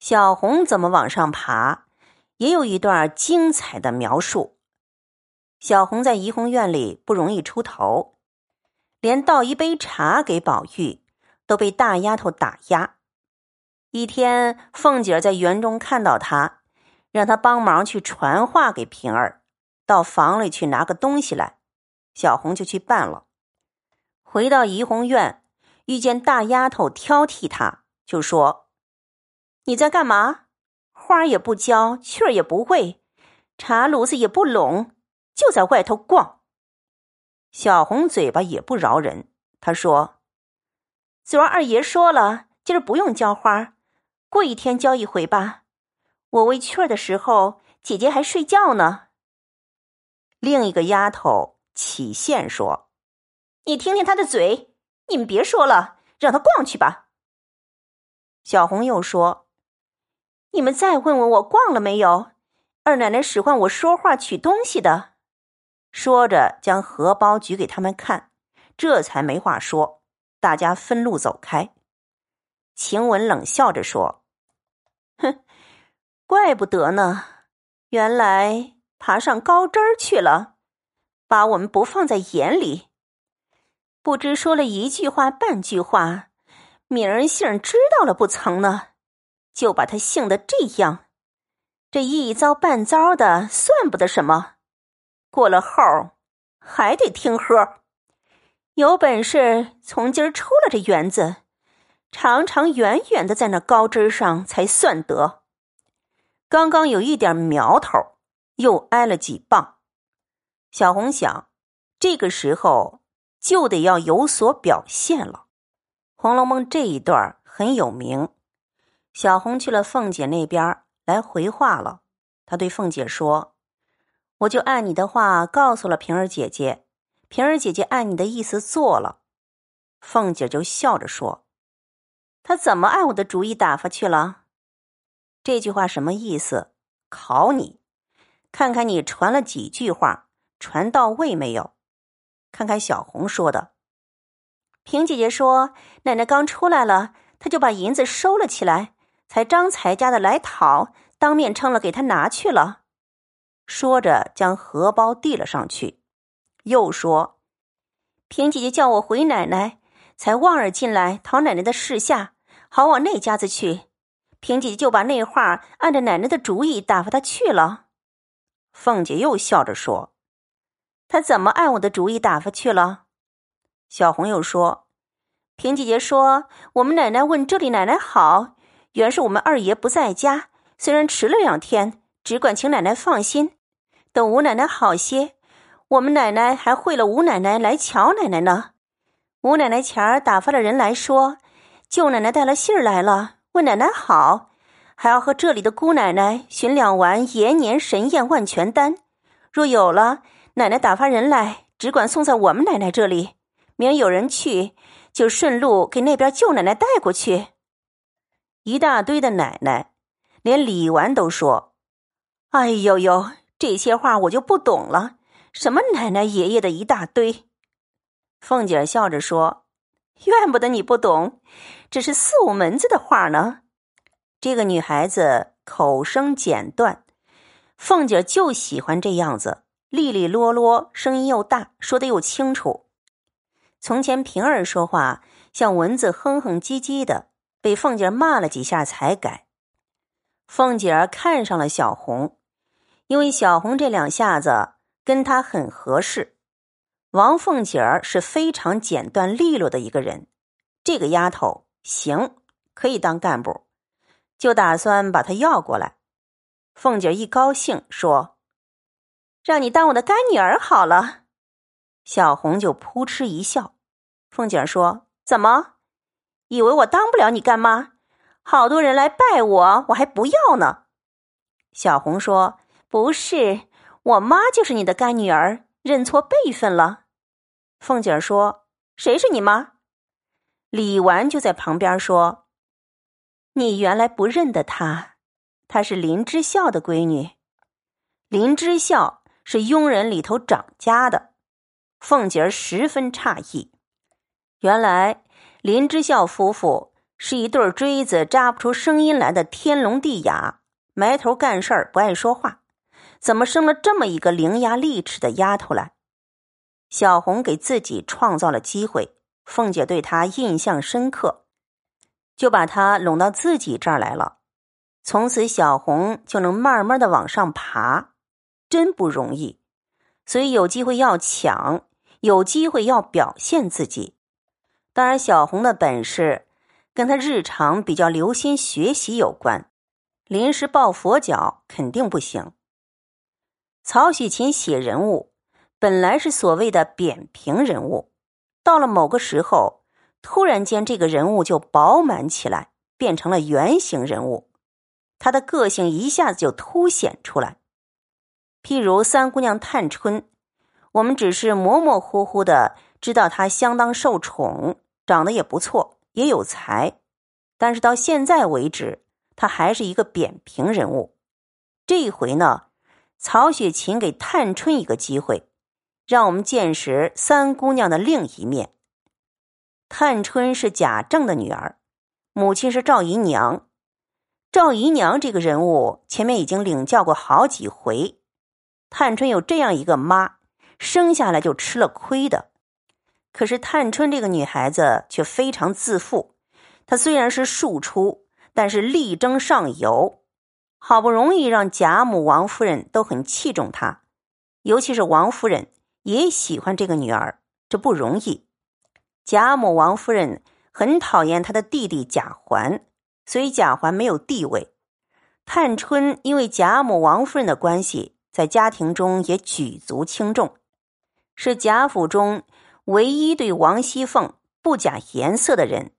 小红怎么往上爬，也有一段精彩的描述。小红在怡红院里不容易出头，连倒一杯茶给宝玉都被大丫头打压。一天，凤姐在园中看到她，让她帮忙去传话给平儿，到房里去拿个东西来。小红就去办了。回到怡红院，遇见大丫头挑剔她，就说。你在干嘛？花也不浇，雀儿也不喂，茶炉子也不拢，就在外头逛。小红嘴巴也不饶人，她说：“昨儿二爷说了，今儿不用浇花，过一天浇一回吧。我喂雀儿的时候，姐姐还睡觉呢。”另一个丫头起线说：“你听听他的嘴，你们别说了，让他逛去吧。”小红又说。你们再问问我逛了没有？二奶奶使唤我说话取东西的。说着，将荷包举给他们看，这才没话说。大家分路走开。晴雯冷笑着说：“哼，怪不得呢，原来爬上高枝儿去了，把我们不放在眼里。不知说了一句话半句话，名儿杏知道了不曾呢？”就把他性的这样，这一遭半遭的算不得什么，过了后还得听喝。有本事从今儿出了这园子，长长远远的在那高枝上才算得。刚刚有一点苗头，又挨了几棒。小红想，这个时候就得要有所表现了。《红楼梦》这一段很有名。小红去了凤姐那边来回话了，她对凤姐说：“我就按你的话告诉了平儿姐姐，平儿姐姐按你的意思做了。”凤姐就笑着说：“她怎么按我的主意打发去了？”这句话什么意思？考你，看看你传了几句话，传到位没有？看看小红说的。平姐姐说：“奶奶刚出来了，她就把银子收了起来。”才张才家的来讨，当面称了，给他拿去了。说着，将荷包递了上去，又说：“平姐姐叫我回奶奶，才望儿进来讨奶奶的示下，好往那家子去。平姐姐就把那话按着奶奶的主意打发他去了。”凤姐又笑着说：“他怎么按我的主意打发去了？”小红又说：“平姐姐说，我们奶奶问这里奶奶好。”原是我们二爷不在家，虽然迟了两天，只管请奶奶放心。等吴奶奶好些，我们奶奶还会了吴奶奶来瞧奶奶呢。吴奶奶前儿打发了人来说，舅奶奶带了信儿来了，问奶奶好，还要和这里的姑奶奶寻两丸延年神验万全丹。若有了，奶奶打发人来，只管送在我们奶奶这里，明有人去，就顺路给那边舅奶奶带过去。一大堆的奶奶，连李纨都说：“哎呦呦，这些话我就不懂了。什么奶奶爷爷的一大堆。”凤姐笑着说：“怨不得你不懂，这是四五门子的话呢。”这个女孩子口声简断，凤姐就喜欢这样子，利利落落，声音又大，说的又清楚。从前平儿说话像蚊子哼哼唧唧的。被凤姐骂了几下才改。凤姐儿看上了小红，因为小红这两下子跟她很合适。王凤姐儿是非常简单利落的一个人，这个丫头行，可以当干部，就打算把她要过来。凤姐一高兴说：“让你当我的干女儿好了。”小红就扑哧一笑。凤姐说：“怎么？”以为我当不了你干妈？好多人来拜我，我还不要呢。小红说：“不是，我妈就是你的干女儿，认错辈分了。”凤姐儿说：“谁是你妈？”李纨就在旁边说：“你原来不认得她，她是林之孝的闺女。林之孝是佣人里头掌家的。”凤姐儿十分诧异，原来。林之孝夫妇是一对锥子扎不出声音来的天聋地哑，埋头干事儿不爱说话，怎么生了这么一个伶牙俐齿的丫头来？小红给自己创造了机会，凤姐对她印象深刻，就把她拢到自己这儿来了。从此，小红就能慢慢的往上爬，真不容易。所以有机会要抢，有机会要表现自己。当然，小红的本事。跟她日常比较留心学习有关，临时抱佛脚肯定不行。曹雪芹写人物本来是所谓的扁平人物，到了某个时候，突然间这个人物就饱满起来，变成了圆形人物，他的个性一下子就凸显出来。譬如三姑娘探春，我们只是模模糊糊的知道她相当受宠，长得也不错。也有才，但是到现在为止，他还是一个扁平人物。这一回呢，曹雪芹给探春一个机会，让我们见识三姑娘的另一面。探春是贾政的女儿，母亲是赵姨娘。赵姨娘这个人物，前面已经领教过好几回。探春有这样一个妈，生下来就吃了亏的。可是探春这个女孩子却非常自负，她虽然是庶出，但是力争上游，好不容易让贾母、王夫人都很器重她，尤其是王夫人也喜欢这个女儿，这不容易。贾母、王夫人很讨厌她的弟弟贾环，所以贾环没有地位。探春因为贾母、王夫人的关系，在家庭中也举足轻重，是贾府中。唯一对王熙凤不假颜色的人，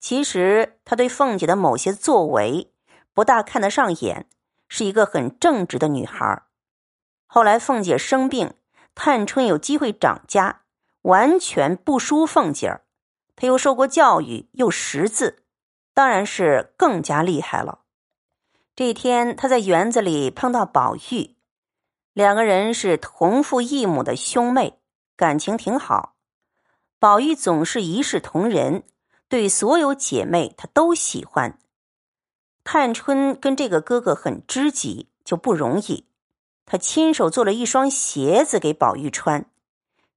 其实他对凤姐的某些作为不大看得上眼，是一个很正直的女孩。后来凤姐生病，探春有机会掌家，完全不输凤姐儿。她又受过教育，又识字，当然是更加厉害了。这一天，她在园子里碰到宝玉，两个人是同父异母的兄妹。感情挺好，宝玉总是一视同仁，对所有姐妹他都喜欢。探春跟这个哥哥很知己，就不容易。他亲手做了一双鞋子给宝玉穿，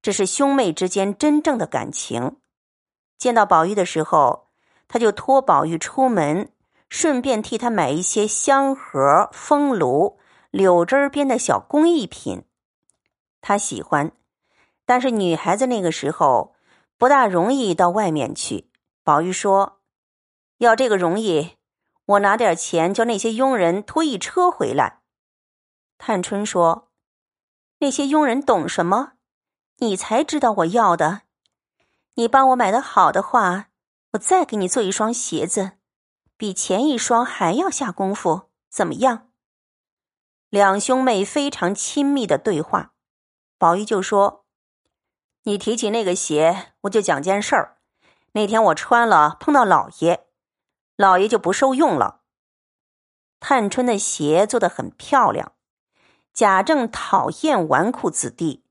这是兄妹之间真正的感情。见到宝玉的时候，他就托宝玉出门，顺便替他买一些香盒、风炉、柳枝编的小工艺品，他喜欢。但是女孩子那个时候不大容易到外面去。宝玉说：“要这个容易，我拿点钱叫那些佣人拖一车回来。”探春说：“那些佣人懂什么？你才知道我要的。你帮我买的好的话，我再给你做一双鞋子，比前一双还要下功夫，怎么样？”两兄妹非常亲密的对话，宝玉就说。你提起那个鞋，我就讲件事儿。那天我穿了，碰到老爷，老爷就不受用了。探春的鞋做的很漂亮，贾政讨厌纨绔子弟，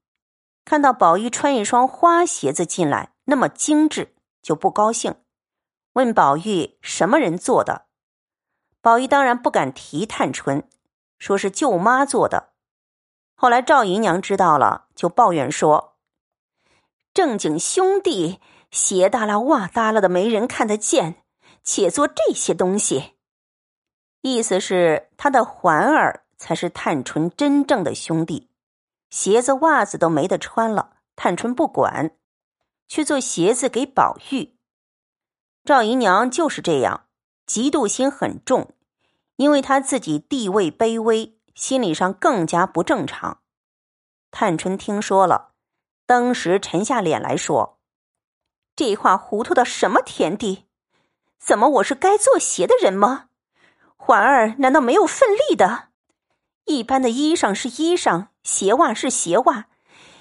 看到宝玉穿一双花鞋子进来，那么精致，就不高兴，问宝玉什么人做的。宝玉当然不敢提探春，说是舅妈做的。后来赵姨娘知道了，就抱怨说。正经兄弟，鞋耷拉袜耷拉的，没人看得见，且做这些东西。意思是他的环儿才是探春真正的兄弟，鞋子袜子都没得穿了，探春不管，去做鞋子给宝玉。赵姨娘就是这样，嫉妒心很重，因为她自己地位卑微，心理上更加不正常。探春听说了。当时沉下脸来说：“这话糊涂到什么田地？怎么我是该做鞋的人吗？环儿难道没有份力的？一般的衣裳是衣裳，鞋袜是鞋袜，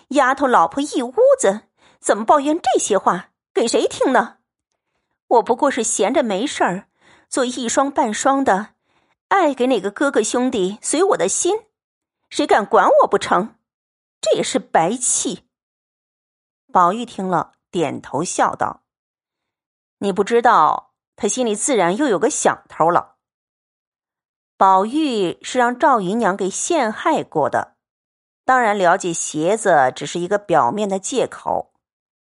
丫头老婆一屋子，怎么抱怨这些话？给谁听呢？我不过是闲着没事儿，做一双半双的，爱给哪个哥哥兄弟随我的心，谁敢管我不成？这也是白气。”宝玉听了，点头笑道：“你不知道，他心里自然又有个想头了。宝玉是让赵姨娘给陷害过的，当然了解鞋子只是一个表面的借口。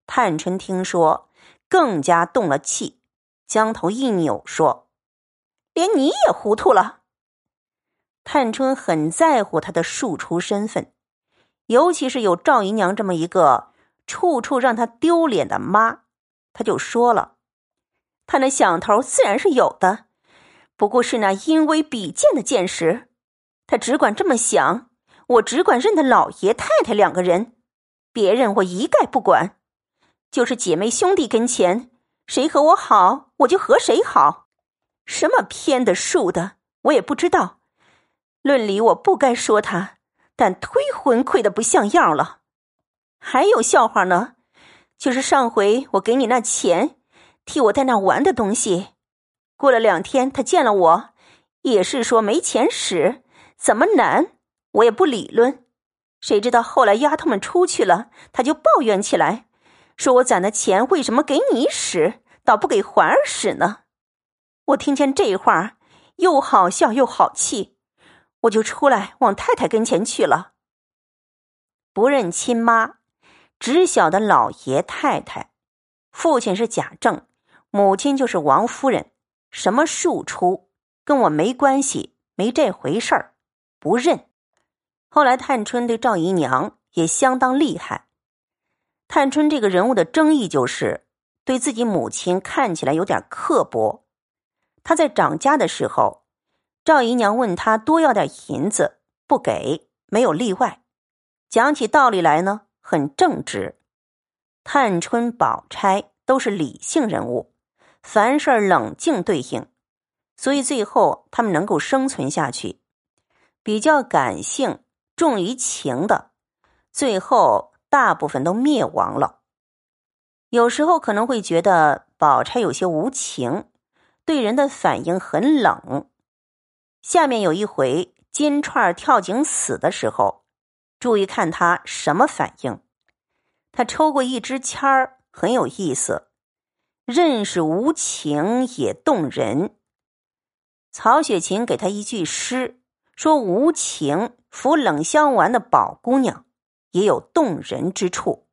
探春听说，更加动了气，将头一扭，说：“连你也糊涂了。”探春很在乎他的庶出身份，尤其是有赵姨娘这么一个处处让他丢脸的妈，他就说了：“他那想头自然是有的。”不过是那因微比贱的见识，他只管这么想，我只管认得老爷太太两个人，别人我一概不管。就是姐妹兄弟跟前，谁和我好，我就和谁好。什么偏的竖的，我也不知道。论理我不该说他，但忒昏聩的不像样了。还有笑话呢，就是上回我给你那钱，替我在那玩的东西。过了两天，他见了我，也是说没钱使，怎么难？我也不理论。谁知道后来丫头们出去了，他就抱怨起来，说我攒的钱为什么给你使，倒不给环儿使呢？我听见这话，又好笑又好气，我就出来往太太跟前去了。不认亲妈，只晓得老爷太太，父亲是贾政，母亲就是王夫人。什么庶出，跟我没关系，没这回事儿，不认。后来探春对赵姨娘也相当厉害。探春这个人物的争议就是对自己母亲看起来有点刻薄。她在长家的时候，赵姨娘问她多要点银子，不给，没有例外。讲起道理来呢，很正直。探春、宝钗都是理性人物。凡事冷静对应，所以最后他们能够生存下去。比较感性、重于情的，最后大部分都灭亡了。有时候可能会觉得宝钗有些无情，对人的反应很冷。下面有一回金钏跳井死的时候，注意看他什么反应。他抽过一支签儿，很有意思。认识无情也动人。曹雪芹给他一句诗，说：“无情服冷香丸的宝姑娘，也有动人之处。”